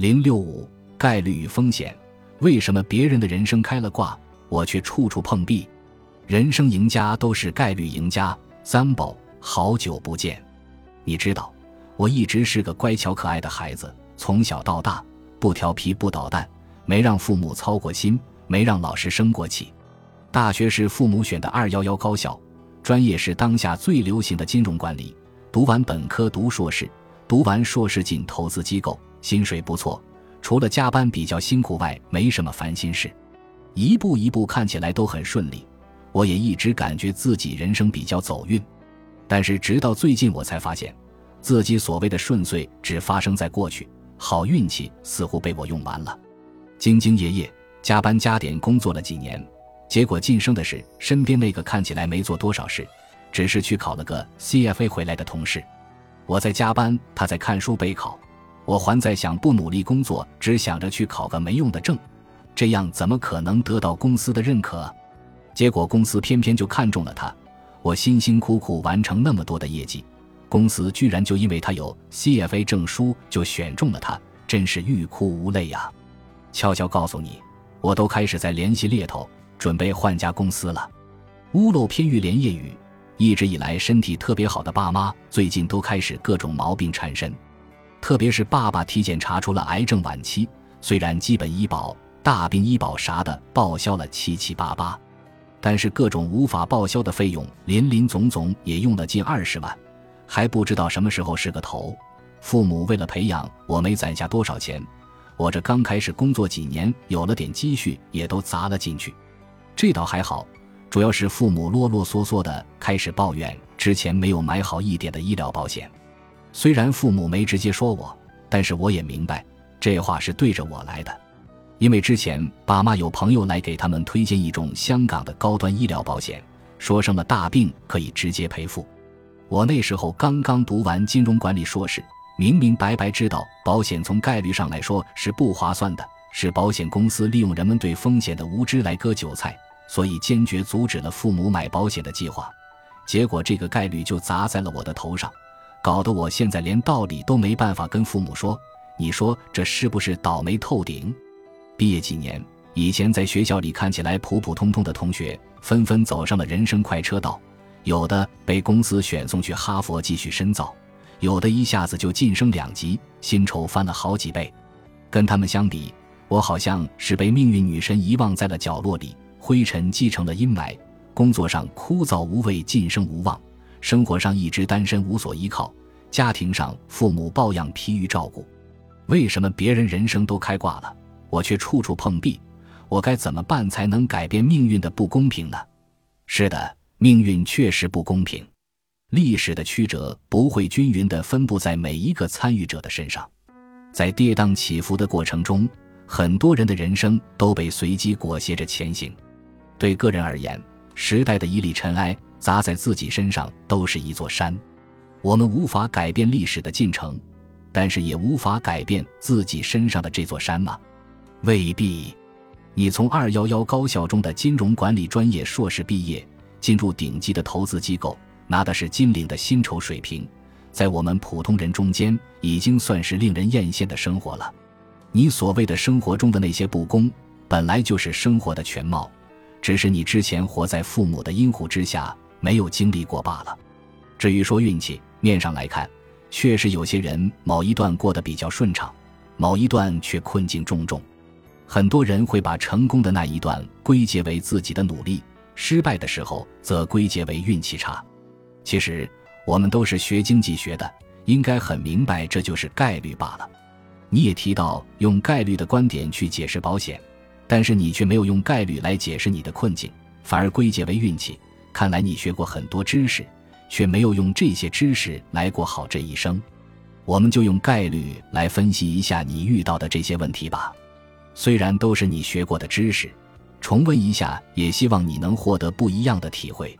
零六五概率与风险，为什么别人的人生开了挂，我却处处碰壁？人生赢家都是概率赢家。三宝，好久不见。你知道，我一直是个乖巧可爱的孩子，从小到大不调皮不捣蛋，没让父母操过心，没让老师生过气。大学是父母选的二幺幺高校，专业是当下最流行的金融管理。读完本科读硕士，读完硕士进投资机构，薪水不错，除了加班比较辛苦外，没什么烦心事，一步一步看起来都很顺利。我也一直感觉自己人生比较走运，但是直到最近我才发现，自己所谓的顺遂只发生在过去，好运气似乎被我用完了。兢兢业业，加班加点工作了几年，结果晋升的是身边那个看起来没做多少事。只是去考了个 CFA 回来的同事，我在加班，他在看书备考，我还在想不努力工作，只想着去考个没用的证，这样怎么可能得到公司的认可？结果公司偏偏就看中了他，我辛辛苦苦完成那么多的业绩，公司居然就因为他有 CFA 证书就选中了他，真是欲哭无泪呀！悄悄告诉你，我都开始在联系猎头，准备换家公司了。屋漏偏遇连夜雨。一直以来身体特别好的爸妈，最近都开始各种毛病缠身，特别是爸爸体检查出了癌症晚期，虽然基本医保、大病医保啥的报销了七七八八，但是各种无法报销的费用林林总总，也用了近二十万，还不知道什么时候是个头。父母为了培养我，没攒下多少钱，我这刚开始工作几年，有了点积蓄，也都砸了进去，这倒还好。主要是父母啰啰嗦嗦的开始抱怨之前没有买好一点的医疗保险，虽然父母没直接说我，但是我也明白这话是对着我来的，因为之前爸妈有朋友来给他们推荐一种香港的高端医疗保险，说生了大病可以直接赔付。我那时候刚刚读完金融管理硕士，明明白白知道保险从概率上来说是不划算的，是保险公司利用人们对风险的无知来割韭菜。所以坚决阻止了父母买保险的计划，结果这个概率就砸在了我的头上，搞得我现在连道理都没办法跟父母说。你说这是不是倒霉透顶？毕业几年，以前在学校里看起来普普通通的同学，纷纷走上了人生快车道，有的被公司选送去哈佛继续深造，有的一下子就晋升两级，薪酬翻了好几倍。跟他们相比，我好像是被命运女神遗忘在了角落里。灰尘继承了阴霾，工作上枯燥无味，晋升无望；生活上一直单身，无所依靠；家庭上父母抱养，疲于照顾。为什么别人人生都开挂了，我却处处碰壁？我该怎么办才能改变命运的不公平呢？是的，命运确实不公平，历史的曲折不会均匀地分布在每一个参与者的身上，在跌宕起伏的过程中，很多人的人生都被随机裹挟着前行。对个人而言，时代的一粒尘埃砸在自己身上都是一座山。我们无法改变历史的进程，但是也无法改变自己身上的这座山吗？未必。你从二幺幺高校中的金融管理专业硕士毕业，进入顶级的投资机构，拿的是金领的薪酬水平，在我们普通人中间，已经算是令人艳羡的生活了。你所谓的生活中的那些不公，本来就是生活的全貌。只是你之前活在父母的阴虎之下，没有经历过罢了。至于说运气，面上来看，确实有些人某一段过得比较顺畅，某一段却困境重重。很多人会把成功的那一段归结为自己的努力，失败的时候则归结为运气差。其实我们都是学经济学的，应该很明白这就是概率罢了。你也提到用概率的观点去解释保险。但是你却没有用概率来解释你的困境，反而归结为运气。看来你学过很多知识，却没有用这些知识来过好这一生。我们就用概率来分析一下你遇到的这些问题吧。虽然都是你学过的知识，重温一下，也希望你能获得不一样的体会。